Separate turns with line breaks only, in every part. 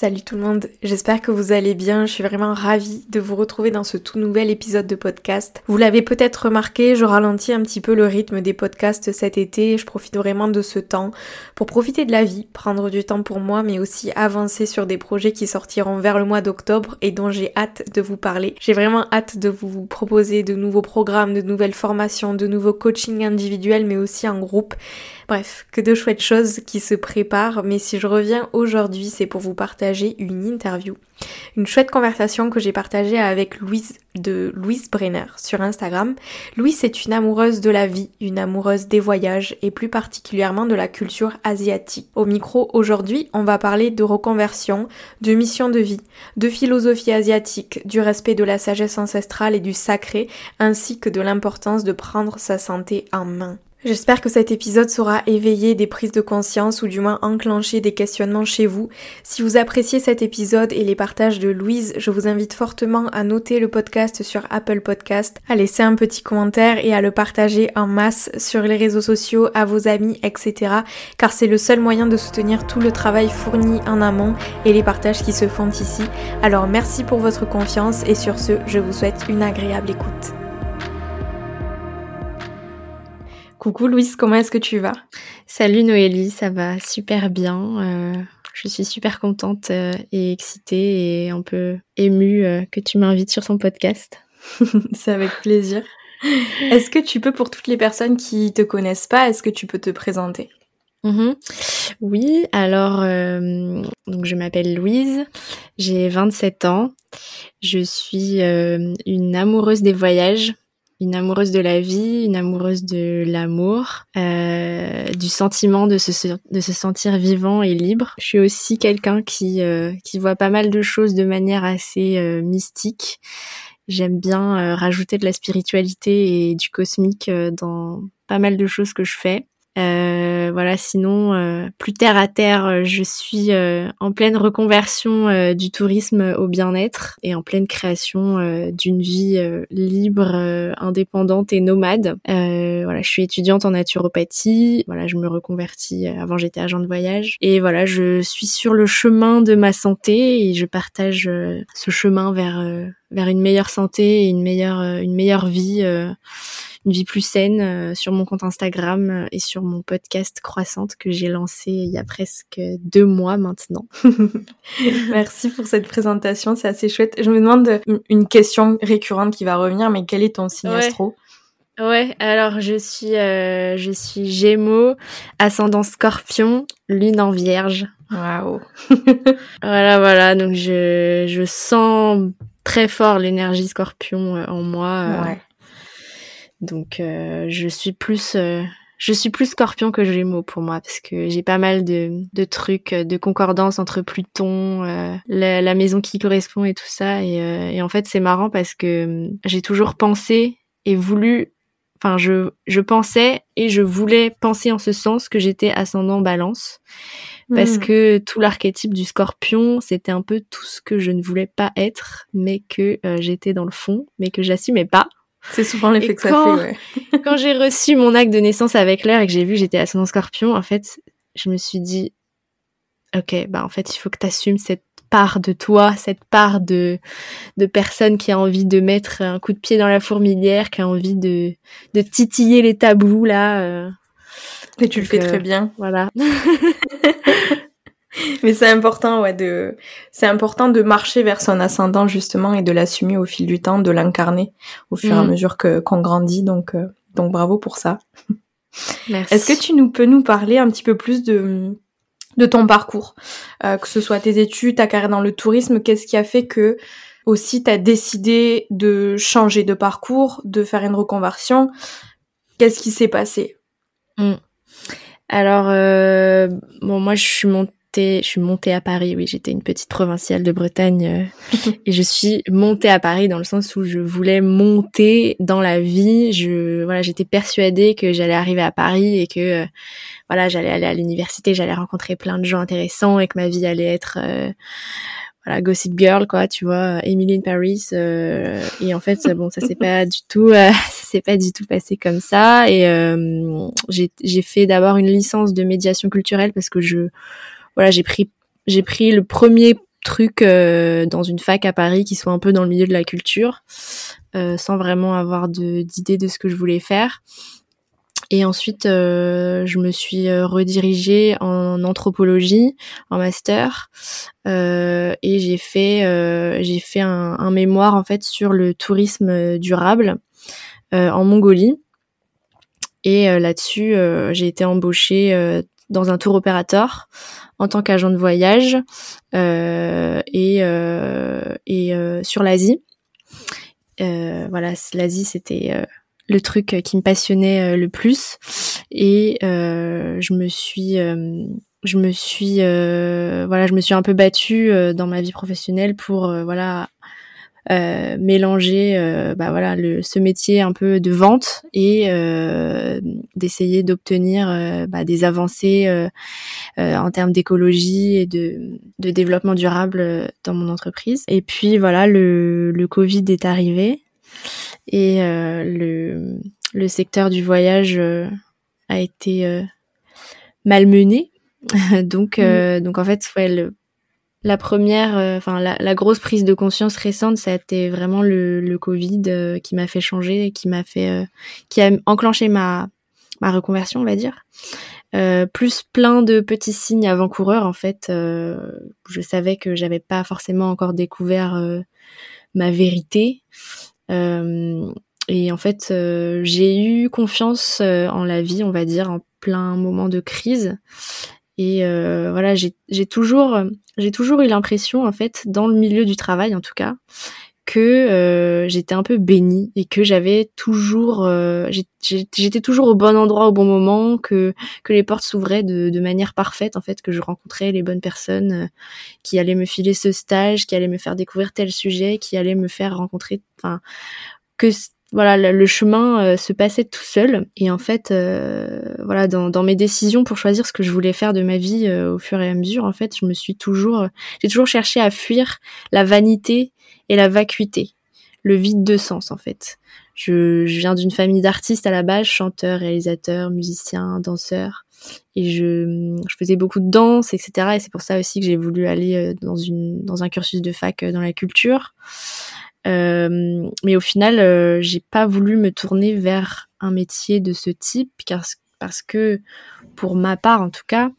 Salut tout le monde, j'espère que vous allez bien, je suis vraiment ravie de vous retrouver dans ce tout nouvel épisode de podcast. Vous l'avez peut-être remarqué, je ralentis un petit peu le rythme des podcasts cet été, je profite vraiment de ce temps pour profiter de la vie, prendre du temps pour moi, mais aussi avancer sur des projets qui sortiront vers le mois d'octobre et dont j'ai hâte de vous parler. J'ai vraiment hâte de vous proposer de nouveaux programmes, de nouvelles formations, de nouveaux coachings individuels, mais aussi en groupe. Bref, que de chouettes choses qui se préparent, mais si je reviens aujourd'hui, c'est pour vous partager une interview. Une chouette conversation que j'ai partagée avec Louise de Louise Brenner sur Instagram. Louise est une amoureuse de la vie, une amoureuse des voyages et plus particulièrement de la culture asiatique. Au micro aujourd'hui, on va parler de reconversion, de mission de vie, de philosophie asiatique, du respect de la sagesse ancestrale et du sacré, ainsi que de l'importance de prendre sa santé en main. J'espère que cet épisode saura éveiller des prises de conscience ou du moins enclencher des questionnements chez vous. Si vous appréciez cet épisode et les partages de Louise, je vous invite fortement à noter le podcast sur Apple Podcast, à laisser un petit commentaire et à le partager en masse sur les réseaux sociaux, à vos amis, etc. Car c'est le seul moyen de soutenir tout le travail fourni en amont et les partages qui se font ici. Alors merci pour votre confiance et sur ce, je vous souhaite une agréable écoute. Coucou Louise, comment est-ce que tu vas?
Salut Noélie, ça va super bien. Euh, je suis super contente euh, et excitée et un peu émue euh, que tu m'invites sur ton podcast.
C'est avec plaisir. Est-ce que tu peux, pour toutes les personnes qui te connaissent pas, est-ce que tu peux te présenter?
Mm-hmm. Oui, alors donc je m'appelle Louise, j'ai 27 ans, je suis une amoureuse des voyages une amoureuse de la vie, une amoureuse de l'amour, euh, du sentiment de se, de se sentir vivant et libre. Je suis aussi quelqu'un qui, euh, qui voit pas mal de choses de manière assez euh, mystique. J'aime bien euh, rajouter de la spiritualité et du cosmique dans pas mal de choses que je fais. Euh, voilà, sinon, euh, plus terre à terre, euh, je suis en pleine reconversion du tourisme au bien-être et en pleine création d'une vie libre, indépendante et nomade. voilà, je suis étudiante en naturopathie. Voilà, je me reconvertis. Avant, j'étais agent de voyage et voilà, je suis sur le chemin de ma santé et je partage ce chemin vers vers une meilleure santé et une meilleure une meilleure vie une vie plus saine euh, sur mon compte Instagram euh, et sur mon podcast Croissante que j'ai lancé il y a presque deux mois maintenant.
Merci pour cette présentation, c'est assez chouette. Je me demande une question récurrente qui va revenir, mais quel est ton signe astro?
Ouais, alors je suis euh, je suis Gémeaux, ascendant Scorpion, lune en Vierge.
Waouh.
voilà voilà, donc je je sens très fort l'énergie Scorpion en moi. Ouais. Donc euh, je suis plus euh, je suis plus Scorpion que Gémeaux pour moi parce que j'ai pas mal de, de trucs de concordance entre Pluton, euh, la, la, maison qui correspond et tout ça. Et, et en fait c'est marrant parce que hum, j'ai toujours pensé et voulu enfin je je pensais et je voulais penser en ce sens que j'étais ascendant Balance. Parce hmm. que tout l'archétype du Scorpion c'était un peu tout ce que je ne voulais pas être mais que j'étais dans le fond mais que j'assumais pas
c'est souvent l'effet que ça fait, ouais.
quand j'ai reçu mon acte de naissance avec l'air et que j'ai vu que j'étais ascendant scorpion, en fait, je me suis dit, ok, bah en fait, il faut que tu assumes cette part de toi, cette part de, de personne qui a envie de mettre un coup de pied dans la fourmilière, qui a envie de, de titiller les tabous, là. Euh.
Et tu le fais très euh, bien.
Voilà.
Mais c'est important, ouais, de, c'est important de marcher vers son ascendant justement et de l'assumer au fil du temps, de l'incarner au fur et à mm. mesure que qu'on grandit. Donc, euh, donc bravo pour ça.
Merci.
Est-ce que tu nous peux nous parler un petit peu plus de de ton parcours, que ce soit tes études, ta carrière dans le tourisme, qu'est-ce qui a fait que aussi tu as décidé de changer de parcours, de faire une reconversion? Qu'est-ce qui s'est passé?
Mmh. Alors, euh, bon, moi, je suis montée, je suis montée à Paris. Oui, j'étais une petite provinciale de Bretagne euh, et je suis montée à Paris dans le sens où je voulais monter dans la vie. Je, voilà, j'étais persuadée que j'allais arriver à Paris et que, euh, voilà, j'allais aller à l'université, j'allais rencontrer plein de gens intéressants et que ma vie allait être voilà Gossip Girl quoi tu vois Emily in Paris euh, et en fait bon ça s'est pas du tout euh, ça s'est pas du tout passé comme ça et euh, j'ai j'ai fait d'abord une licence de médiation culturelle parce que je voilà j'ai pris j'ai pris le premier truc euh, dans une fac à Paris qui soit un peu dans le milieu de la culture sans vraiment avoir d'idée de ce que je voulais faire et ensuite, euh, je me suis euh, redirigée en anthropologie, en master, euh, et j'ai fait euh, j'ai fait un, un, mémoire en fait sur le tourisme durable en Mongolie. Et là-dessus, j'ai été embauchée dans un tour opérateur en tant qu'agent de voyage et et sur l'Asie. voilà, l'Asie c'était le truc qui me passionnait euh, le plus et euh, je me suis je me suis voilà je me suis un peu battue dans ma vie professionnelle pour voilà euh, mélanger euh, bah voilà le, ce métier un peu de vente et euh, d'essayer d'obtenir bah, des avancées en termes d'écologie et de, de, développement durable dans mon entreprise. Et puis voilà, le, le Covid est arrivé et euh, le, le secteur du voyage euh, a été euh, malmené. donc, mm. donc en fait, ouais, la première, enfin la, grosse prise de conscience récente, ça a été vraiment le, Covid qui m'a fait changer, qui m'a fait, qui a enclenché ma ma reconversion, on va dire. Euh, plus plein de petits signes avant-coureurs en fait. Euh, je savais que j'avais pas forcément encore découvert euh, ma vérité euh, et en fait, euh, j'ai eu confiance euh, en la vie, on va dire, en plein moment de crise. Et voilà, j'ai toujours, j'ai toujours eu l'impression, en fait, dans le milieu du travail, en tout cas, que j'étais un peu bénie et que j'avais toujours j'étais toujours au bon endroit au bon moment que que les portes s'ouvraient de, de manière parfaite en fait que je rencontrais les bonnes personnes qui allaient me filer ce stage qui allaient me faire découvrir tel sujet qui allaient me faire rencontrer enfin que voilà le, chemin euh, se passait tout seul. Et en fait euh, voilà dans, dans, mes décisions pour choisir ce que je voulais faire de ma vie euh, au fur et à mesure en fait je me suis toujours j'ai toujours cherché à fuir la vanité et la vacuité le vide de sens en fait. Je, je viens d'une famille d'artistes à la base chanteurs réalisateurs musiciens danseurs. Et je, je faisais beaucoup de danse etc et c'est pour ça aussi que j'ai voulu aller dans une dans un cursus de fac dans la culture. euh, mais au final, euh, j'ai pas voulu me tourner vers un métier de ce type parce, parce que, pour ma part en tout cas,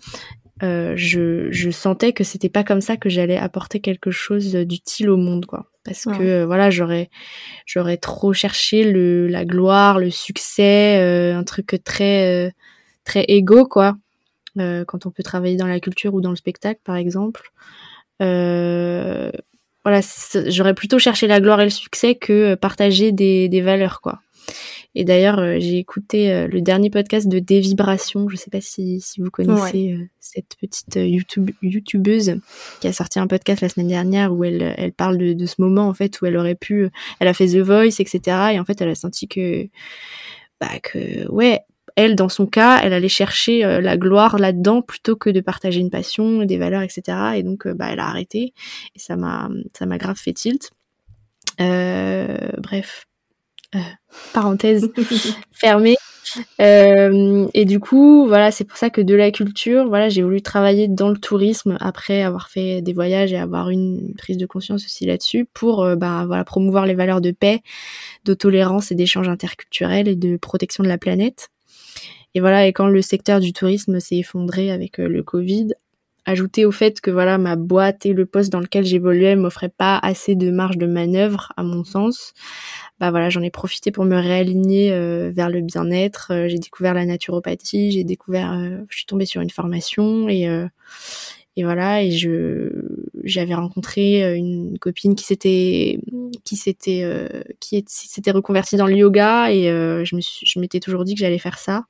euh, je, je, sentais que c'était pas comme ça que j'allais apporter quelque chose d'utile au monde, quoi. Parce que voilà, j'aurais j'aurais trop cherché le la gloire, le succès, un truc très très égo, quoi. quand on peut travailler dans la culture ou dans le spectacle, par exemple. Voilà, j'aurais plutôt cherché la gloire et le succès que euh, partager des, des valeurs, quoi. Et d'ailleurs, euh, j'ai écouté euh, le dernier podcast de Des Vibrations. Je sais pas si, si vous connaissez cette petite YouTube, youtubeuse qui a sorti un podcast la semaine dernière où elle, elle parle de, de, ce moment en fait où elle aurait pu, elle a fait The Voice, etc. Et en fait, elle a senti que, bah que ouais, elle, dans son cas, elle allait chercher euh, la gloire là-dedans plutôt que de partager une passion, des valeurs, etc. Et donc, euh, bah, elle a arrêté. Et ça m'a, ça m'a grave fait tilt. Euh, bref, parenthèse fermée. et du coup, voilà, c'est pour ça que de la culture, voilà, j'ai voulu travailler dans le tourisme après avoir fait des voyages et avoir une prise de conscience aussi là-dessus pour, bah, voilà, promouvoir les valeurs de paix, de tolérance et d'échange interculturel et de protection de la planète. Et voilà, et quand le secteur du tourisme s'est effondré avec euh, le Covid, ajouté au fait que voilà ma boîte et le poste dans lequel j'évoluais m'offraient pas assez de marge de manœuvre à mon sens bah voilà j'en ai profité pour me réaligner euh, vers le bien-être. Euh, j'ai découvert la naturopathie j'ai découvert je suis tombée sur une formation et et voilà et je j'avais rencontré une copine qui s'était qui s'était qui s'était reconvertie dans le yoga et je me je m'étais toujours dit que j'allais faire ça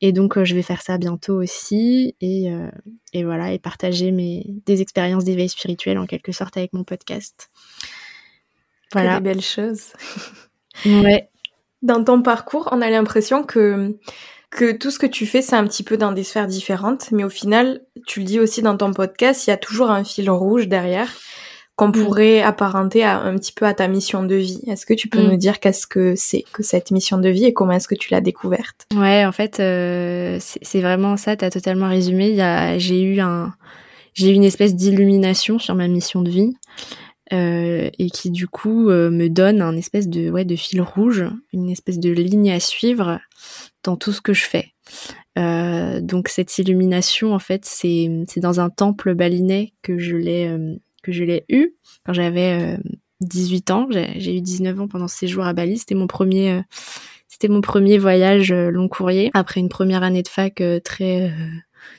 et donc, euh, je vais faire ça bientôt aussi. Et, euh, et voilà, et partager mes, des expériences d'éveil spirituel en quelque sorte avec mon podcast.
Voilà. des belles choses.
ouais.
Dans ton parcours, on a l'impression que, que tout ce que tu fais, c'est un petit peu dans des sphères différentes. Mais au final, tu le dis aussi dans ton podcast, il y a toujours un fil rouge derrière qu'on mm. pourrait apparenter à, un petit peu à ta mission de vie. Est-ce que tu peux mm. nous dire qu'est-ce que c'est que cette mission de vie et comment est-ce que tu l'as découverte?
Ouais, en fait, euh, c'est vraiment ça. T'as totalement résumé. J'ai eu un, j'ai eu une espèce d'illumination sur ma mission de vie. Euh, et qui du coup euh, me donne un espèce de ouais de fil rouge, une espèce de ligne à suivre dans tout ce que je fais. Euh, donc cette illumination en fait c'est dans un temple balinais que je l'ai euh, que je l'ai eu quand j'avais 18 euh, ans. J'ai eu 19 ans pendant ce séjour à Bali. C'était mon premier, euh, c'était mon premier voyage euh, long courrier après une première année de fac très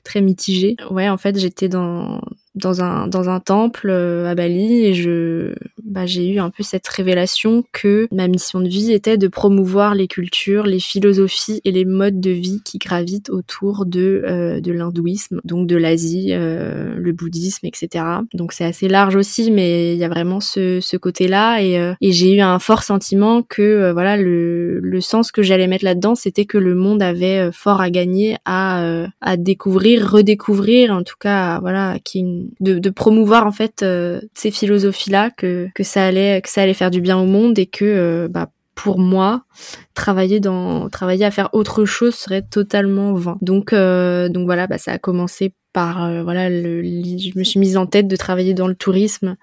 très mitigée. Ouais, en fait, j'étais dans dans un dans un temple à Bali et je bah, j'ai eu un peu cette révélation que ma mission de vie était de promouvoir les cultures, les philosophies et les modes de vie qui gravitent autour de, euh, de l'hindouisme, donc de l'Asie, euh, le bouddhisme, etc. Donc c'est assez large aussi, mais il y a vraiment ce, ce côté-là et, euh, et j'ai eu un fort sentiment que voilà le, le sens que j'allais mettre là-dedans, c'était que le monde avait fort à gagner à, à découvrir, redécouvrir, en tout cas voilà, qui de, de promouvoir en fait ces philosophies-là que que ça allait que ça allait faire du bien au monde et que euh, bah pour moi, travailler dans travailler à faire autre chose serait totalement vain. Donc euh, donc voilà, bah ça a commencé par euh, voilà le, je me suis mise en tête de travailler dans le tourisme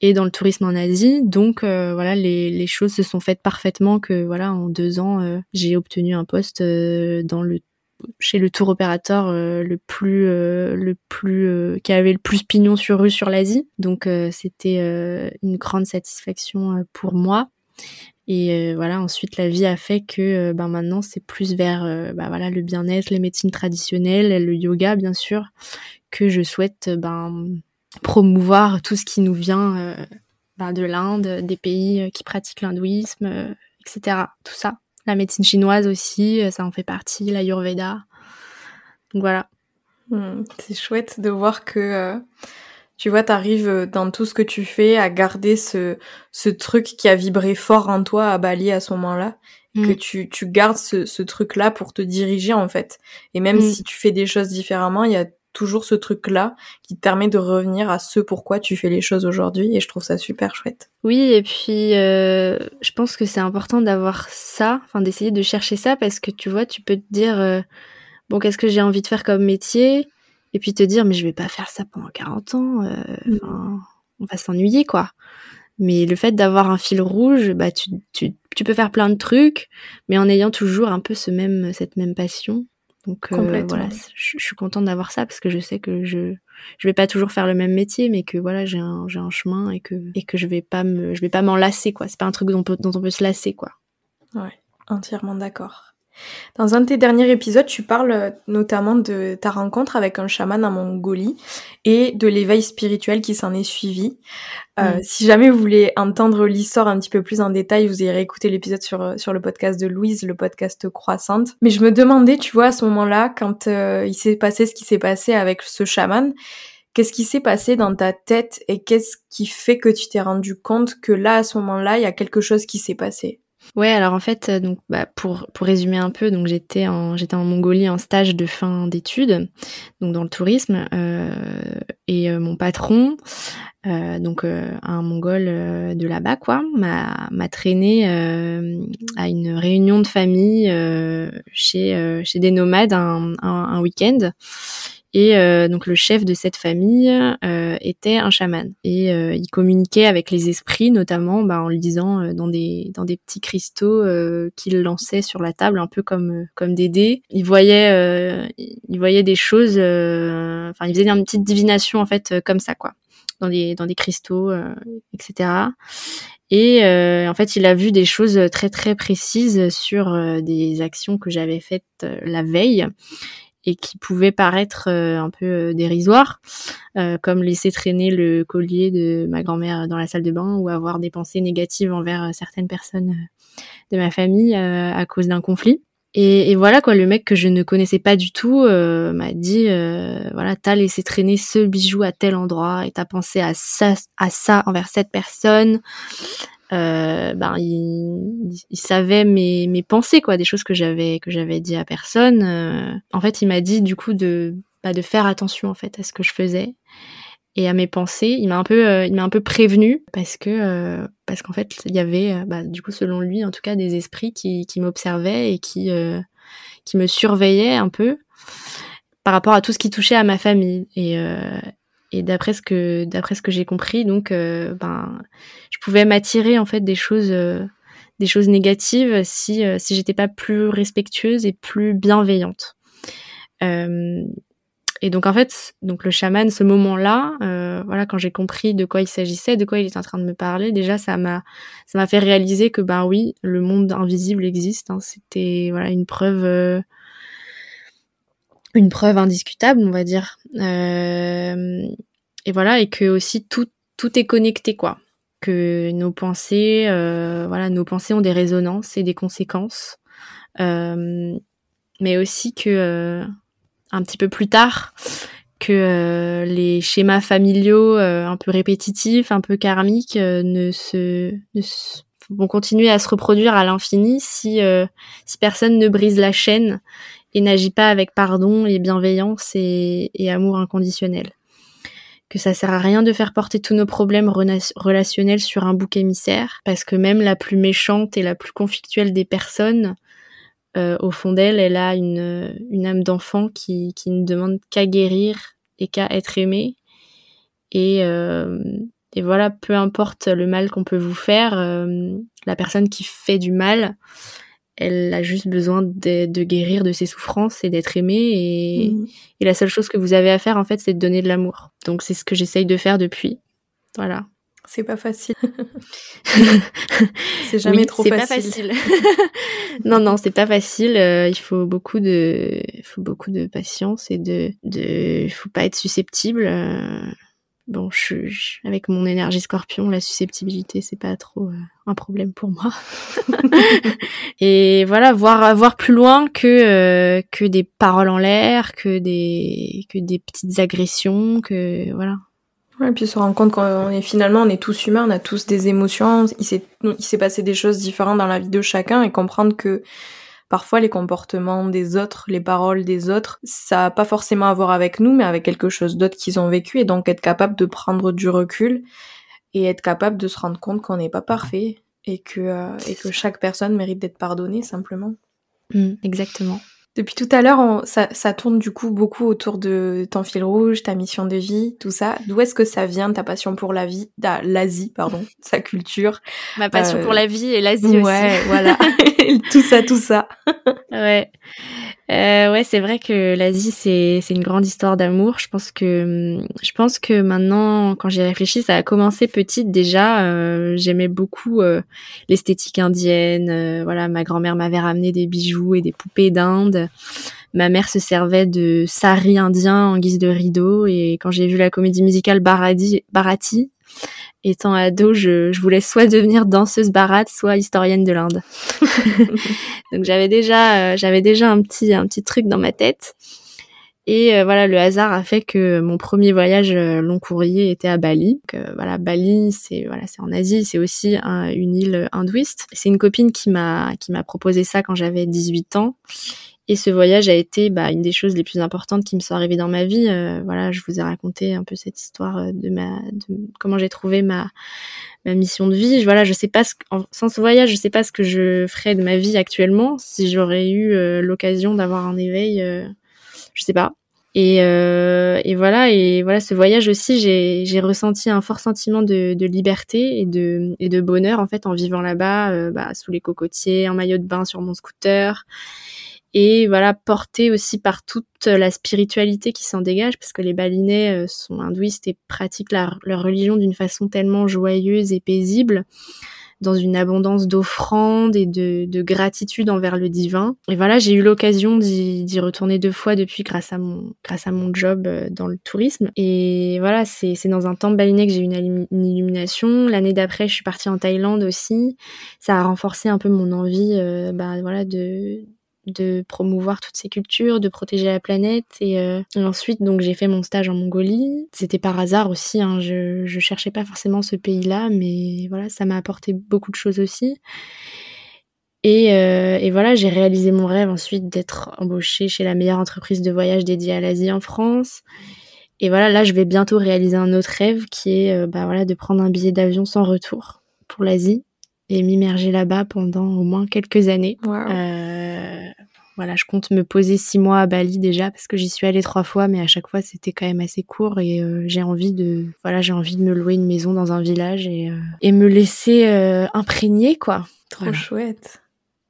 et dans le tourisme en Asie. Donc voilà, les, les choses se sont faites parfaitement que voilà en deux ans j'ai obtenu un poste dans le chez le tour opérateur euh, le plus euh, le plus euh, qui avait le plus pignon sur rue sur l'Asie. Donc c'était une grande satisfaction pour moi. Et voilà, ensuite la vie a fait que ben maintenant c'est plus vers ben, voilà le bien-être, les médecines traditionnelles, le yoga bien sûr que je souhaite ben promouvoir tout ce qui nous vient ben, de l'Inde, des pays qui pratiquent l'hindouisme, etc. Tout ça. La médecine chinoise aussi, euh, ça en fait partie, l'ayurveda. Donc voilà.
Hmm, c'est chouette de voir que, euh, tu vois, t'arrives euh, dans tout ce que tu fais à garder ce, ce truc qui a vibré fort en toi à Bali à ce moment-là. Que hmm. tu, tu gardes ce, ce truc-là pour te diriger, en fait. Et même hmm. si tu fais des choses différemment, il y a toujours ce truc-là qui te permet de revenir à ce pourquoi tu fais les choses aujourd'hui et je trouve ça super chouette.
Oui, et puis euh, je pense que c'est important d'avoir ça, enfin d'essayer de chercher ça parce que tu vois, tu peux te dire euh, bon, qu'est-ce que j'ai envie de faire comme métier et puis te dire mais je vais pas faire ça pendant 40 ans, euh, mm. on va s'ennuyer quoi. Mais le fait d'avoir un fil rouge, bah tu, tu, tu peux faire plein de trucs, mais en ayant toujours un peu ce même cette même passion. Donc euh, voilà, je, suis contente d'avoir ça parce que je sais que je je vais pas toujours faire le même métier, mais que voilà j'ai un j'ai un chemin et que et que je vais pas me je vais pas m'en lasser quoi. C'est pas un truc dont, dont on peut se lasser quoi.
Ouais, entièrement d'accord. Dans un de tes derniers épisodes, tu parles euh, notamment de ta rencontre avec un chaman en Mongolie et de l'éveil spirituel qui s'en est suivi. Euh, mm. Si jamais vous voulez entendre l'histoire un petit peu plus en détail, vous irez écouter l'épisode sur, euh, sur le podcast de Louise, le podcast Croissante. Mais je me demandais, tu vois, à ce moment-là, quand il s'est passé ce qui s'est passé avec ce chaman, qu'est-ce qui s'est passé dans ta tête et qu'est-ce qui fait que tu t'es rendu compte que là, à ce moment-là, il y a quelque chose qui s'est passé?
Ouais, alors en fait, euh, donc bah, pour pour résumer un peu, donc j'étais en j'étais en Mongolie en stage de fin d'études, donc dans le tourisme, euh, et euh, mon patron, euh, donc un Mongol de là-bas quoi, m'a m'a traîné à une réunion de famille chez chez des nomades un, un, un week-end. Et euh, donc le chef de cette famille euh, était un chaman et euh, il communiquait avec les esprits, notamment bah, en lisant dans des dans des petits cristaux qu'il lançait sur la table, un peu comme comme des dés. Il voyait il voyait des choses, enfin il faisait une petite divination en fait comme ça quoi, dans les dans des cristaux, etc. Et en fait, il a vu des choses très très précises sur des actions que j'avais faites la veille et qui pouvaient paraître euh, un peu euh, dérisoires, euh, comme laisser traîner le collier de ma grand-mère dans la salle de bain ou avoir des pensées négatives envers certaines personnes de ma famille à cause d'un conflit. Et, et, voilà quoi, le mec que je ne connaissais pas du tout m'a dit voilà, t'as laissé traîner ce bijou à tel endroit et t'as pensé à ça, à ça envers cette personne euh, ben il, il, savait mes, mes pensées quoi, des choses que j'avais que j'avais dit à personne. Euh, en fait, il m'a dit du coup de bah, de faire attention en fait à ce que je faisais et à mes pensées. Il m'a un peu euh, il m'a un peu prévenu parce que euh, parce qu'en fait il y avait bah, du coup selon lui en tout cas des esprits qui qui m'observaient et qui qui me surveillaient un peu par rapport à tout ce qui touchait à ma famille et et d'après ce que d'après ce que j'ai compris donc euh, ben je pouvais m'attirer en fait des choses euh, des choses négatives si euh, si j'étais pas plus respectueuse et plus bienveillante. Et donc en fait donc le chaman ce moment là voilà quand j'ai compris de quoi il s'agissait de quoi il était en train de me parler déjà ça m'a ça m'a fait réaliser que ben oui le monde invisible existe hein, c'était voilà une preuve une preuve indiscutable, on va dire. Euh, et voilà, et que aussi tout tout est connecté, quoi. Que nos pensées, euh, voilà, nos pensées ont des résonances et des conséquences, euh, mais aussi que un petit peu plus tard, que les schémas familiaux un peu répétitifs, un peu karmiques, ne se, ne vont continuer à se reproduire à l'infini si si personne ne brise la chaîne et n'agit pas avec pardon et bienveillance et, amour inconditionnel. Que ça sert à rien de faire porter tous nos problèmes relationnels sur un bouc émissaire, parce que même la plus méchante et la plus conflictuelle des personnes, euh, au fond d'elle, elle a une, une âme d'enfant qui, qui ne demande qu'à guérir et qu'à être aimée. Et, euh, et voilà, peu importe le mal qu'on peut vous faire, euh, la personne qui fait du mal, elle a juste besoin de, guérir de ses souffrances et d'être aimée. Mhm. Et, la seule chose que vous avez à faire, en fait, c'est de donner de l'amour. Donc, c'est ce que j'essaye de faire depuis. Voilà.
C'est pas facile. c'est jamais trop facile. C'est pas facile.
non, non, c'est pas facile. Euh, il faut beaucoup de, il faut beaucoup de patience et de, de, faut pas être susceptible. Euh, bon, je, avec mon énergie scorpion, la susceptibilité, c'est pas trop euh, un problème pour moi. et voilà, voir voir plus loin que euh, que des paroles en l'air, que des que des petites agressions, que voilà.
Ouais, et puis se rendre compte qu'on est finalement on est tous humains, on a tous des émotions, il s'est il s'est passé des choses différentes dans la vie de chacun et comprendre que parfois les comportements des autres, les paroles des autres, ça a pas forcément à voir avec nous, mais avec quelque chose d'autre qu'ils ont vécu, et donc être capable de prendre du recul et être capable de se rendre compte qu'on n'est pas parfait et que, euh, et que chaque personne mérite d'être pardonnée simplement.
Mmh, exactement.
Depuis tout à l'heure, ça, ça, tourne du coup beaucoup autour de ton fil rouge, ta mission de vie, tout ça. D'où est-ce que ça vient, ta passion pour la vie, l'Asie, pardon, sa culture?
Ma passion pour la vie et l'Asie aussi.
Ouais, voilà. tout ça, tout ça.
ouais. Euh, ouais, c'est vrai que l'Asie c'est une grande histoire d'amour. Je pense que je pense que maintenant, quand j'y réfléchis, ça a commencé petite déjà. Euh, J'aimais beaucoup euh, l'esthétique indienne. Euh, voilà, ma grand-mère m'avait ramené des bijoux et des poupées d'Inde. Ma mère se servait de sari indien en guise de rideau. Et quand j'ai vu la comédie musicale Barati, Barati étant ado, je, je, voulais soit devenir danseuse barate, soit historienne de l'Inde. Donc j'avais déjà, euh, j'avais déjà un petit, un petit truc dans ma tête. Et euh, voilà, le hasard a fait que mon premier voyage euh, long courrier était à Bali. Donc, voilà, Bali, c'est voilà, c'est en Asie, c'est aussi une île hindouiste. C'est une copine qui m'a qui m'a proposé ça quand j'avais 18 ans. Et ce voyage a été bah, une des choses les plus importantes qui me sont arrivées dans ma vie. Euh, voilà, je vous ai raconté un peu cette histoire euh, de ma, de comment j'ai trouvé ma, ma mission de vie. Voilà, je sais pas ce, sans ce voyage, je sais pas ce que je ferais de ma vie actuellement si j'aurais eu euh, l'occasion d'avoir un éveil. je sais pas. Et, euh, et voilà, et voilà, ce voyage aussi, j'ai, ressenti un fort sentiment de, de liberté et de, et de bonheur en fait en vivant là-bas, euh, bah, sous les cocotiers, en maillot de bain sur mon scooter, et voilà, porté aussi par toute la spiritualité qui s'en dégage, parce que les Balinais euh, sont hindouistes et pratiquent leur religion d'une façon tellement joyeuse et paisible dans une abondance d'offrandes et de, de, gratitude envers le divin. Et voilà, j'ai eu l'occasion d'y retourner deux fois depuis grâce à mon, grâce à mon job euh, dans le tourisme. Et voilà, c'est dans un temple balinais que j'ai eu une, une, illumination. L'année d'après, je suis partie en Thaïlande aussi. Ça a renforcé un peu mon envie, euh, bah, voilà, de de promouvoir toutes ces cultures, de protéger la planète. Et, euh, ensuite, donc j'ai fait mon stage en Mongolie. C'était par hasard aussi. Hein, je je cherchais pas forcément ce pays-là, mais voilà, ça m'a apporté beaucoup de choses aussi. Et, euh, et voilà, j'ai réalisé mon rêve ensuite d'être embauchée chez la meilleure entreprise de voyage dédiée à l'Asie en France. Et voilà, là, je vais bientôt réaliser un autre rêve qui est, euh, bah voilà, de prendre un billet d'avion sans retour pour l'Asie et m'immerger là-bas pendant au moins quelques années. Euh, voilà, je compte me poser six mois à Bali déjà parce que j'y suis allée trois fois, mais à chaque fois c'était quand même assez court et euh, j'ai envie de, voilà, j'ai envie de me louer une maison dans un village et, euh, et me laisser imprégner quoi.
Trop chouette.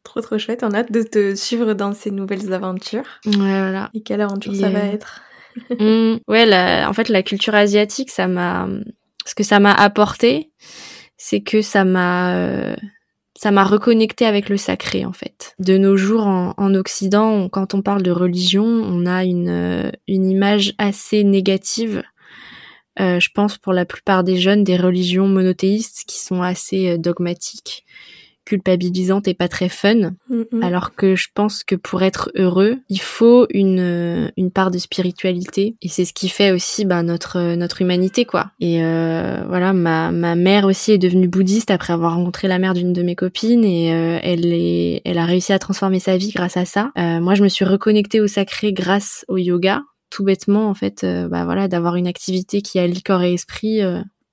Trop trop chouette. On a hâte de te suivre dans ces nouvelles aventures.
Voilà.
Et quelle aventure ça va être
mmh, Ouais, en fait, la culture asiatique, ça m'a, ce que ça m'a apporté, c'est que ça m'a euh, ça m'a reconnecté avec le sacré en fait. De nos jours en, Occident, quand on parle de religion, on a une euh, une image assez négative. Euh, je pense pour la plupart des jeunes des religions monothéistes qui sont assez dogmatiques culpabilisante et pas très fun. Alors que je pense que pour être heureux, il faut une, une part de spiritualité. Et c'est ce qui fait aussi bah, notre, notre humanité, quoi. Et euh, voilà, ma, ma mère aussi est devenue bouddhiste après avoir rencontré la mère d'une de mes copines et euh, elle, est, elle a réussi à transformer sa vie grâce à ça. Euh, moi, je me suis reconnectée au sacré grâce au yoga tout bêtement en fait bah voilà d'avoir une activité qui allie corps et esprit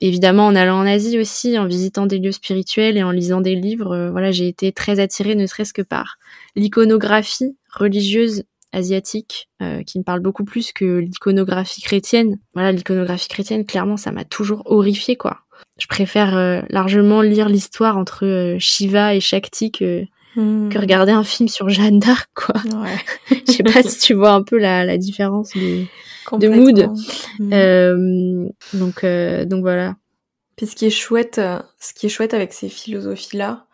évidemment en allant en Asie aussi, en visitant des lieux spirituels et en lisant des livres, euh, voilà, j'ai été très attirée ne serait-ce que par l'iconographie religieuse asiatique euh, qui me parle beaucoup plus que l'iconographie chrétienne. Voilà, l'iconographie chrétienne, clairement, ça m'a toujours horrifiée, quoi. Je préfère euh, largement lire l'histoire entre Shiva et Shakti que, hmm. que regarder un film sur Jeanne d'Arc, quoi. Ouais. Je sais pas si tu vois un peu la, la différence de, de mood. Mm. Euh, donc, euh, donc voilà.
Puis ce qui est chouette, euh, ce qui est chouette avec ces philosophies-là,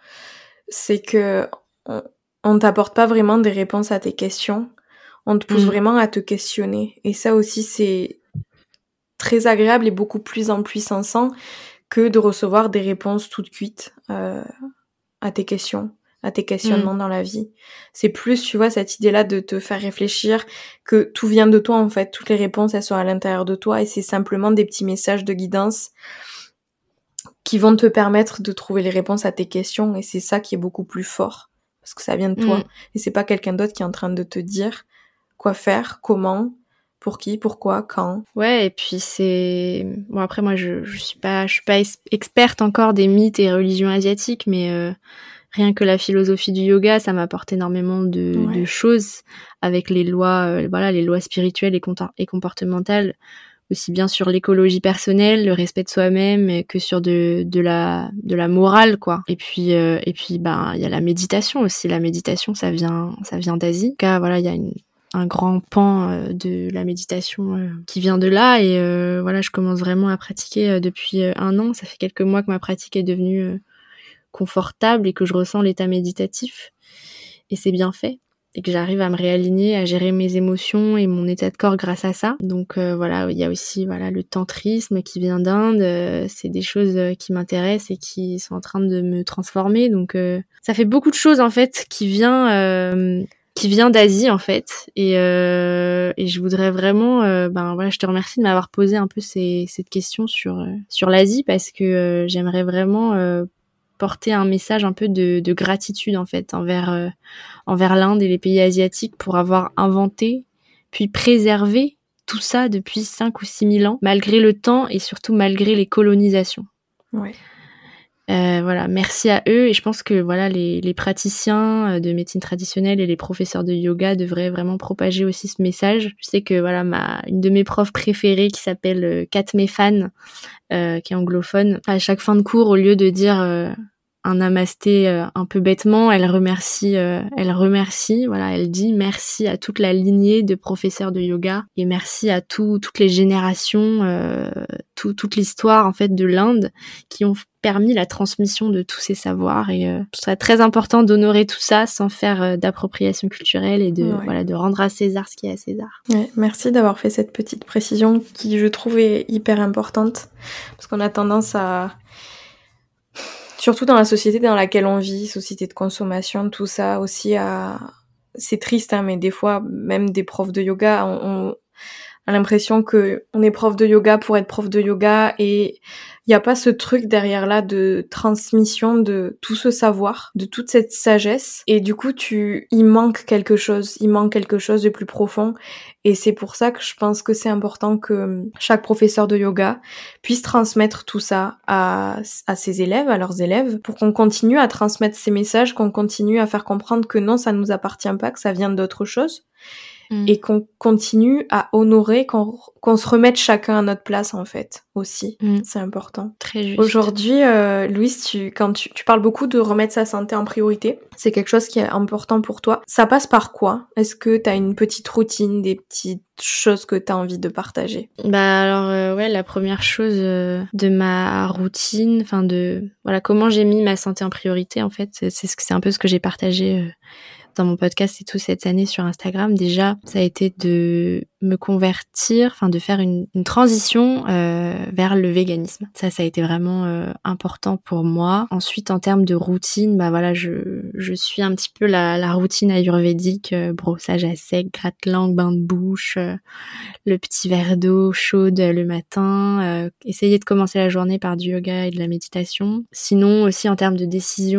c'est que on, t'apporte pas vraiment des réponses à tes questions. On te pousse mm. vraiment à te questionner. Et ça aussi, c'est très agréable et beaucoup plus puissance que de recevoir des réponses toutes cuites à tes questions à tes questionnements mm. dans la vie. C'est plus, tu vois, cette idée-là de te faire réfléchir que tout vient de toi, en fait. Toutes les réponses, elles sont à l'intérieur de toi et c'est simplement des petits messages de guidance qui vont te permettre de trouver les réponses à tes questions et c'est ça qui est beaucoup plus fort parce que ça vient de toi mm. et c'est pas quelqu'un d'autre qui est en train de te dire quoi faire, comment, pour qui, pourquoi, quand.
Ouais, et puis c'est bon après moi je je suis pas je suis pas experte encore des mythes et religions asiatiques mais euh, rien que la philosophie du yoga, ça m'apporte énormément de, choses avec les lois, euh, voilà, les lois spirituelles et, et comportementales, aussi bien sur l'écologie personnelle, le respect de soi-même, que sur de, de la de la morale, quoi. Et puis euh, et puis ben il y a la méditation aussi. La méditation, ça vient ça vient d'Asie. En tout cas, voilà, il y a un grand pan euh, de la méditation qui vient de là et voilà je commence vraiment à pratiquer depuis un an ça fait quelques mois que ma pratique est devenue confortable et que je ressens l'état méditatif. Et c'est bien fait. Et que j'arrive à me réaligner, à gérer mes émotions et mon état de corps grâce à ça. Donc euh, voilà, il y a aussi voilà le tantrisme qui vient d'Inde. Euh, c'est des choses euh, qui m'intéressent et qui sont en train de me transformer. Donc ça fait beaucoup de choses en fait qui vient qui vient d'Asie en fait et, et je voudrais vraiment ben voilà je te remercie de m'avoir posé un peu ces, cette question sur sur l'Asie parce que j'aimerais vraiment porter un message un peu de, gratitude en fait envers euh, envers l'Inde et les pays asiatiques pour avoir inventé puis préservé tout ça depuis 5 ou 6 000 ans malgré le temps et surtout malgré les colonisations. Euh, voilà, merci à eux et je pense que voilà les, les praticiens euh, de médecine traditionnelle et les professeurs de yoga devraient vraiment propager aussi ce message. Je sais que voilà ma une de mes profs préférées qui s'appelle euh, Kat euh, qui est anglophone, à chaque fin de cours au lieu de dire un namasté euh, un peu bêtement, elle remercie, euh, elle remercie, voilà, elle dit merci à toute la lignée de professeurs de yoga et merci à tout, toutes les générations, euh, tout, toute l'histoire en fait de l'Inde qui ont permis la transmission de tous ces savoirs. Et euh, ce serait très important d'honorer tout ça sans faire d'appropriation culturelle et de voilà de rendre à César ce qui est à César.
Ouais, merci d'avoir fait cette petite précision qui je trouve est hyper importante parce qu'on a tendance à surtout dans la société dans laquelle on vit, société de consommation, tout ça aussi à... C'est triste, hein, mais des fois, même des profs de yoga, on, a l'impression que on est prof de yoga pour être prof de yoga et il n'y a pas ce truc derrière là de transmission de tout ce savoir, de toute cette sagesse. Et du coup, tu, il manque quelque chose, il manque quelque chose de plus profond. Et c'est pour ça que je pense que c'est important que chaque professeur de yoga puisse transmettre tout ça à, à ses élèves, à leurs élèves, pour qu'on continue à transmettre ces messages, qu'on continue à faire comprendre que non, ça ne nous appartient pas, que ça vient d'autre chose Mm. et qu'on continue à honorer, qu'on se remette chacun à notre place en fait aussi. Mm. C'est important.
Très juste.
Aujourd'hui, euh, Louise, tu, quand tu, tu, parles beaucoup de remettre sa santé en priorité, c'est quelque chose qui est important pour toi. Ça passe par quoi? Est-ce que tu as une petite routine, des petites choses que tu as envie de partager?
Bah alors euh, ouais, la première chose euh, de ma routine, enfin de voilà comment j'ai mis ma santé en priorité en fait, c'est c'est un peu ce que j'ai partagé euh, dans mon podcast et tout cette année sur Instagram, déjà, ça a été de me convertir, enfin de faire une, une transition euh, vers le véganisme. Ça, ça a été vraiment euh, important pour moi. Ensuite, en termes de routine, bah voilà, je, je suis un petit peu la, la routine ayurvédique, euh, brossage à sec, gratte-langue, bain de bouche, euh, le petit verre d'eau chaude le matin, euh, essayer de commencer la journée par du yoga et de la méditation. Sinon, aussi en termes de décision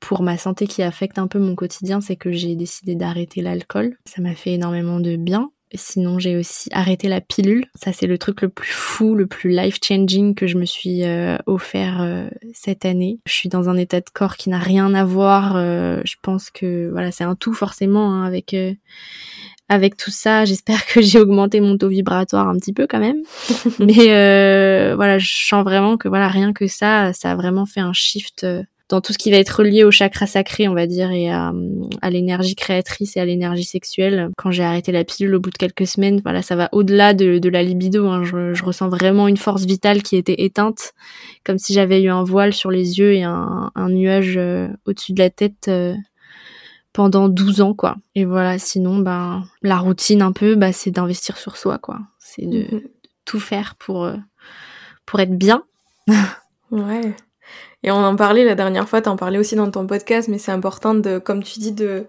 pour ma santé qui affecte un peu mon quotidien, c'est que j'ai décidé d'arrêter l'alcool. Ça m'a fait énormément de bien Sinon, j'ai aussi arrêté la pilule. Ça, c'est le truc le plus fou, le plus life-changing que je me suis euh, offert euh, cette année. Je suis dans un état de corps qui n'a rien à voir. Euh, je pense que voilà, c'est un tout forcément hein, avec avec tout ça. J'espère que j'ai augmenté mon taux vibratoire un petit peu quand même. Mais voilà, je sens vraiment que voilà, rien que ça, ça a vraiment fait un shift dans tout ce qui va être relié au chakra sacré, on va dire, et à, l'énergie créatrice et à l'énergie sexuelle. Quand j'ai arrêté la pilule au bout de quelques semaines, voilà, ça va au-delà de, la libido. Hein. Je, ressens vraiment une force vitale qui était éteinte, comme si j'avais eu un voile sur les yeux et un, nuage euh, au-dessus de la tête. Euh, pendant 12 ans quoi. Et voilà, sinon ben la routine un peu bah c'est d'investir sur soi quoi. C'est de, mm-hmm. tout faire pour euh, pour être bien.
ouais. Et on en parlait la dernière fois, t'en parlais aussi dans ton podcast, mais c'est important de, comme tu dis, de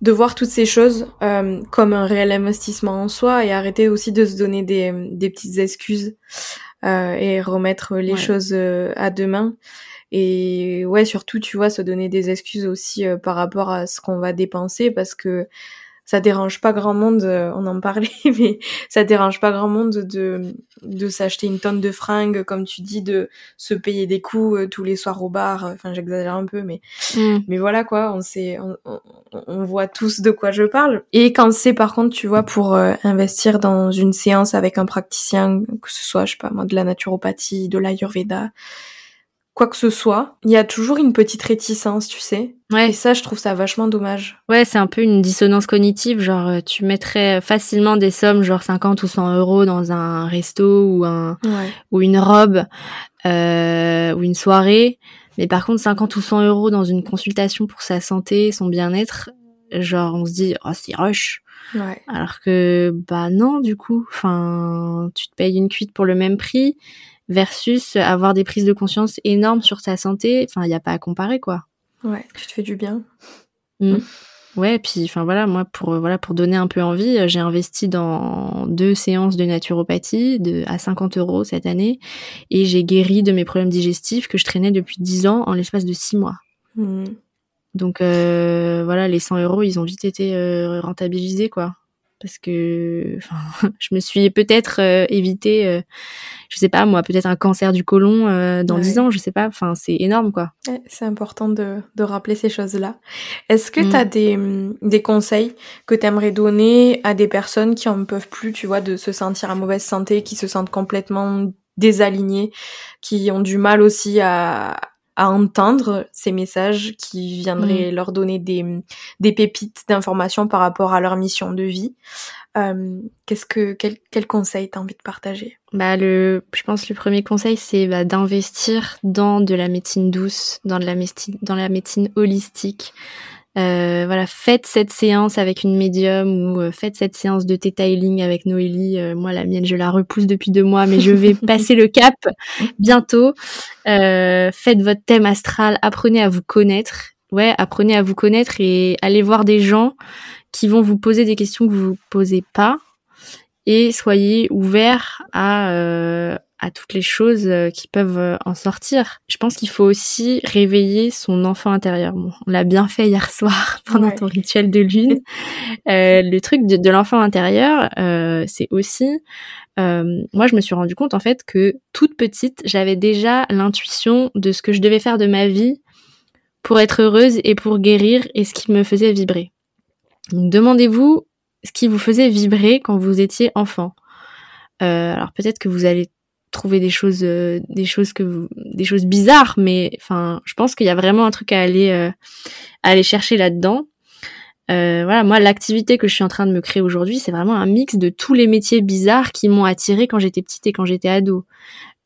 de voir toutes ces choses euh, comme un réel investissement en soi et arrêter aussi de se donner des, des petites excuses euh, et remettre les choses euh, à demain. Et ouais, surtout, tu vois, se donner des excuses aussi euh, par rapport à ce qu'on va dépenser parce que ça dérange pas grand monde, euh, on en parlait, mais ça dérange pas grand monde de, de s'acheter une tonne de fringues, comme tu dis, de se payer des coups euh, tous les soirs au bar. Enfin, j'exagère un peu, mais, mm. mais voilà quoi, on sait, on, on, voit tous de quoi je parle. Et quand c'est par contre, tu vois, pour euh, investir dans une séance avec un praticien, que ce soit, je sais pas moi, de la naturopathie, de l'ayurveda, quoi que ce soit, il y a toujours une petite réticence, tu sais. Ouais. Et ça, je trouve ça vachement dommage.
Ouais, c'est un peu une dissonance cognitive. Genre, euh, tu mettrais facilement des sommes, genre 50 ou 100 euros dans un resto ou un ou une robe euh, ou une soirée. Mais par contre, 50 ou 100 euros dans une consultation pour sa santé, son bien-être, genre, on se dit, oh, c'est rush. Ouais. Alors que, bah non, du coup, enfin, tu te payes une cuite pour le même prix versus avoir des prises de conscience énormes sur sa santé. Enfin, il n'y a pas à comparer, quoi.
Ouais, tu te fais du bien.
Mmh. Ouais, puis enfin voilà, moi pour voilà pour donner un peu envie, j'ai investi dans deux séances de naturopathie de à 50 euros cette année et j'ai guéri de mes problèmes digestifs que je traînais depuis 10 ans en l'espace de 6 mois. Mmh. Donc euh, voilà, les 100 euros, ils ont vite été euh, rentabilisés quoi. Parce que enfin, je me suis peut-être euh, évité, euh, je sais pas moi, peut-être un cancer du côlon euh, dans dix ans, je sais pas. Enfin, c'est énorme quoi.
c'est important de, de, rappeler ces choses-là. Est-ce que tu as mm. des, des conseils que tu aimerais donner à des personnes qui en peuvent plus, tu vois, de se sentir en mauvaise santé, qui se sentent complètement désalignées, qui ont du mal aussi à, à entendre ces messages qui viendraient mm. leur donner des, des pépites d'informations par rapport à leur mission de vie. Euh, qu'est-ce que quel, quel conseil t'as envie de partager?
Bah le, je pense que le premier conseil c'est bah, d'investir dans de la médecine douce, dans de la médecine, dans la médecine holistique, euh, voilà, faites cette séance avec une médium ou euh, faites cette séance de Healing avec Noélie. Euh, moi, la mienne, je la repousse depuis deux mois, mais je vais passer le cap bientôt. faites votre thème astral, apprenez à vous connaître. Ouais, apprenez à vous connaître et allez voir des gens qui vont vous poser des questions que vous vous posez pas et soyez ouverts à à toutes les choses euh, qui peuvent euh, en sortir. Je pense qu'il faut aussi réveiller son enfant intérieur. Bon, on l'a bien fait hier soir pendant ton rituel de lune. Euh, le truc de, de l'enfant intérieur, euh, c'est aussi, euh, moi je me suis rendu compte en fait que toute petite, j'avais déjà l'intuition de ce que je devais faire de ma vie pour être heureuse et pour guérir et ce qui me faisait vibrer. Donc demandez-vous ce qui vous faisait vibrer quand vous étiez enfant. Alors peut-être que vous allez trouver des choses euh, des choses que des choses bizarres mais enfin je pense qu'il y a vraiment un truc à aller euh, à aller chercher là-dedans. Euh, voilà moi l'activité que je suis en train de me créer aujourd'hui c'est vraiment un mix de tous les métiers bizarres qui m'ont attiré quand j'étais petite et quand j'étais ado.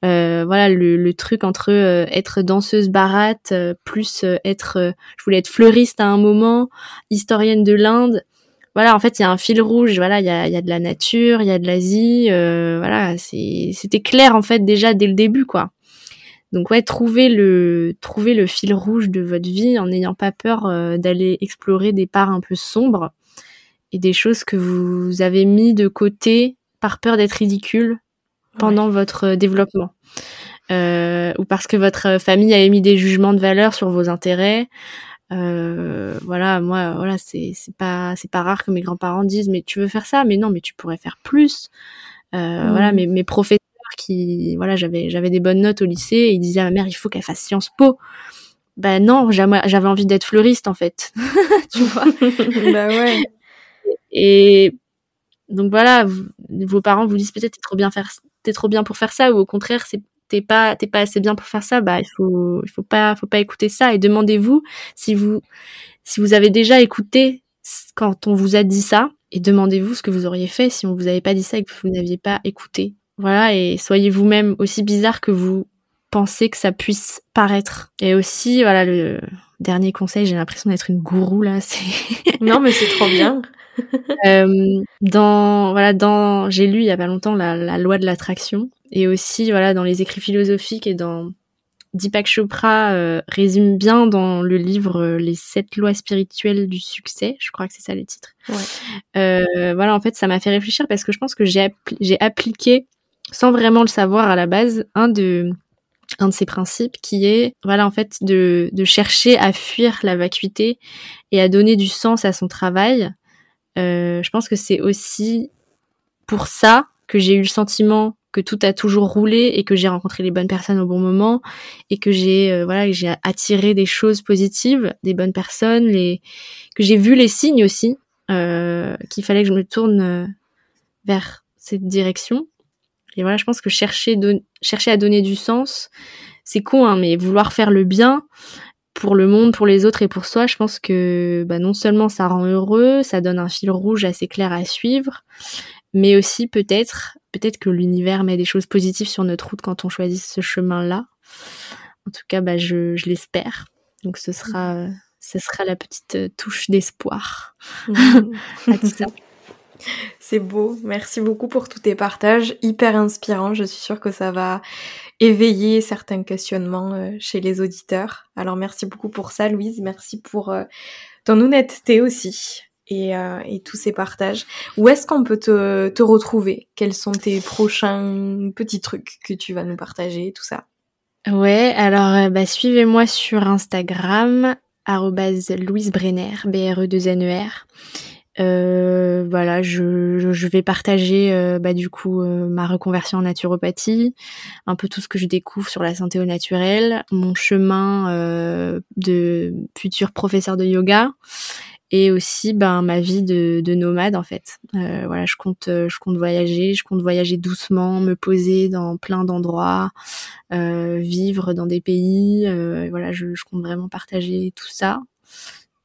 Voilà le, le, truc entre être danseuse barate plus être je voulais être fleuriste à un moment historienne de l'Inde voilà, en fait, il y a un fil rouge. Voilà, il y a, y a, de la nature, il y a de l'Asie. Euh, voilà, c'était clair en fait déjà dès le début, quoi. Donc ouais, trouver le trouver le fil rouge de votre vie en n'ayant pas peur euh, d'aller explorer des parts un peu sombres et des choses que vous avez mis de côté par peur d'être ridicule pendant votre développement. Euh, ou parce que votre famille a émis des jugements de valeur sur vos intérêts, euh, voilà, moi, voilà, c'est c'est pas c'est pas rare que mes grands-parents disent mais tu veux faire ça, mais non, mais tu pourrais faire plus. Euh, Voilà, mes, mes professeurs qui, voilà, j'avais j'avais des bonnes notes au lycée, et ils disaient à ma mère il faut qu'elle fasse Sciences Po. Ben non, j'avais envie d'être fleuriste en fait, tu vois?
bah ouais.
Et donc voilà, vos parents vous disent peut-être t'es trop bien faire, t'es trop bien pour faire ça, ou au contraire c'est t'es pas t'es pas assez bien pour faire ça, bah il faut il faut pas faut pas écouter ça et demandez-vous si vous si vous avez déjà écouté quand on vous a dit ça et demandez-vous ce que vous auriez fait si on vous avait pas dit ça et que vous n'aviez pas écouté. Voilà et soyez vous-même aussi bizarre que vous pensez que ça puisse paraître. Et aussi voilà le dernier conseil, j'ai l'impression d'être une gourou là, c'est
Non mais c'est trop bien.
euh, dans voilà dans j'ai lu il y a pas longtemps la, la loi de l'attraction et aussi voilà dans les écrits philosophiques et dans Deepak Chopra euh, résume bien dans le livre euh, Les sept lois spirituelles du succès, je crois que c'est ça le titre. Ouais. Euh, voilà, en fait, ça m'a fait réfléchir parce que je pense que j'ai j'ai appliqué, sans vraiment le savoir à la base, un de un de ces principes qui est, voilà, en fait, de, de chercher à fuir la vacuité et à donner du sens à son travail. Euh, je pense que c'est aussi pour ça que j'ai eu le sentiment que tout a toujours roulé et que j'ai rencontré les bonnes personnes au bon moment et que j'ai euh, voilà j'ai attiré des choses positives, des bonnes personnes, les que j'ai vu les signes aussi euh, qu'il fallait que je me tourne euh, vers cette direction. Et voilà, je pense que chercher chercher à donner du sens, c'est con hein, mais vouloir faire le bien pour le monde, pour les autres et pour soi, je pense que bah, non seulement ça rend heureux, ça donne un fil rouge assez clair à suivre, mais aussi peut-être peut-être que l'univers met des choses positives sur notre route quand on choisit ce chemin-là. En tout cas, bah, je, je l'espère. Donc ce sera, ce sera la petite euh, touche d'espoir
C'est beau. Merci beaucoup pour tous tes partages. Hyper inspirant. Je suis sûre que ça va éveiller certains questionnements euh, chez les auditeurs. Alors merci beaucoup pour ça, Louise. Merci pour euh, ton honnêteté aussi et, euh, et tous ces partages. Où est-ce qu'on peut te, retrouver? Quels sont tes prochains petits trucs que tu vas nous partager, tout ça?
Ouais, alors bah, suivez-moi sur Instagram, Louise Brenner, B-R-E-2-N-E-R. Euh, voilà, je, je, vais partager euh, bah, du coup euh, ma reconversion en naturopathie, un peu tout ce que je découvre sur la santé au naturel, mon chemin euh, de futur professeur de yoga et aussi ben ma vie de, de nomade en fait. voilà, je compte je compte voyager, je compte voyager doucement, me poser dans plein d'endroits, vivre dans des pays. voilà, je, je compte vraiment partager tout ça.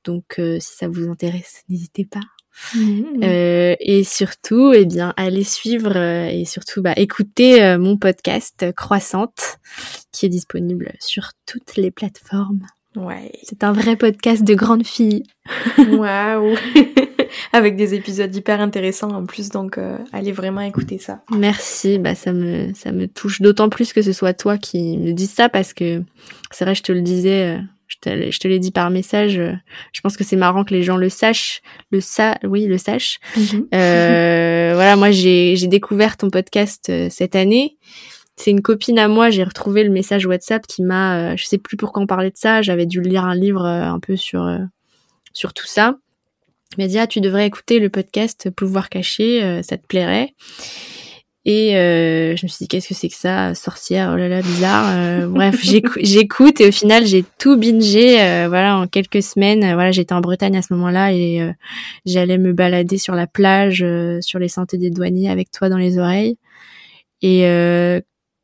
Donc si ça vous intéresse, n'hésitez pas. Mmh. Euh, et surtout, eh bien, allez suivre euh, et surtout bah, écouter euh, mon podcast Croissante, qui est disponible sur toutes les plateformes.
Ouais.
C'est un vrai podcast de grande fille.
Waouh Avec des épisodes hyper intéressants en plus, donc allez vraiment écouter ça.
Merci, bah ça me ça me touche d'autant plus que ce soit toi qui me dis ça parce que c'est vrai, je te le disais je te, l'ai dit par message. Euh, je pense que c'est marrant que les gens le sachent, le sa, oui, le sachent. Mhm. Euh, voilà, moi j'ai découvert ton podcast euh, cette année. C'est une copine à moi. J'ai retrouvé le message WhatsApp qui m'a, je sais plus pourquoi on parlait de ça. J'avais dû lire un livre un peu sur sur tout ça. Elle m'a dit ah tu devrais écouter le podcast Pouvoir caché, ça te plairait. Et euh, je me suis dit qu'est-ce que c'est que ça, sorcière, oh là là, bizarre. Euh, bref, j'écoute et au final j'ai tout bingé. Euh, voilà, en quelques semaines. voilà, j'étais en Bretagne à ce moment-là et j'allais me balader sur la plage, sur les sentiers des douaniers avec toi dans les oreilles. Et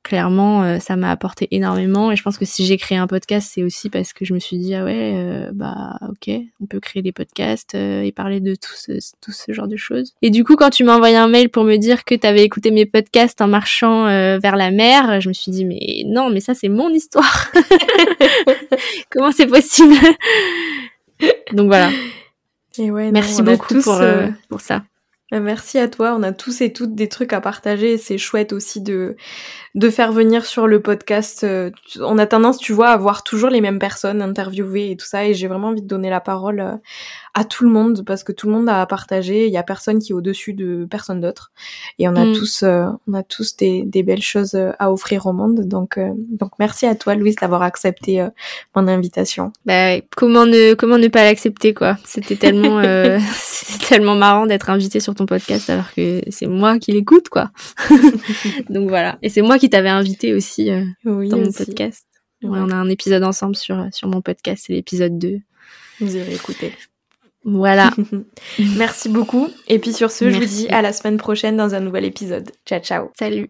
clairement, euh, ça m'a apporté énormément. Et je pense que si j'ai créé un podcast, c'est aussi parce que je me suis dit, ah ouais, euh, bah ok, on peut créer des podcasts euh, et parler de tout ce, tout ce genre de choses. Et du coup, quand tu m'as envoyé un mail pour me dire que tu avais écouté mes podcasts en marchant vers la mer, je me suis dit, mais non, mais ça c'est mon histoire. Comment c'est possible? Donc voilà.
Et ouais,
Merci beaucoup pour, pour ça.
Merci à toi. On a tous et toutes des trucs à partager. C'est chouette aussi de de faire venir sur le podcast. Euh, on a tendance, tu vois, à voir toujours les mêmes personnes interviewées et tout ça. Et j'ai vraiment envie de donner la parole euh, à tout le monde parce que tout le monde a à partager. Il y a personne qui est au-dessus de personne d'autre. Et on a mm. tous, euh, on a tous des, des, belles choses à offrir au monde. Donc, donc merci à toi, Louise, d'avoir accepté mon invitation.
Bah, comment ne, comment ne pas l'accepter, quoi? C'était tellement, c'était tellement marrant d'être invité sur ton podcast alors que c'est moi qui l'écoute, quoi. donc voilà. Et c'est moi qui t'avait invité aussi euh, dans mon podcast. on a un épisode ensemble sur, sur mon podcast, c'est l'épisode 2.
Vous irez écouter.
Voilà.
Merci beaucoup. Et puis sur ce, je vous dis à la semaine prochaine dans un nouvel épisode. Ciao, ciao.
Salut.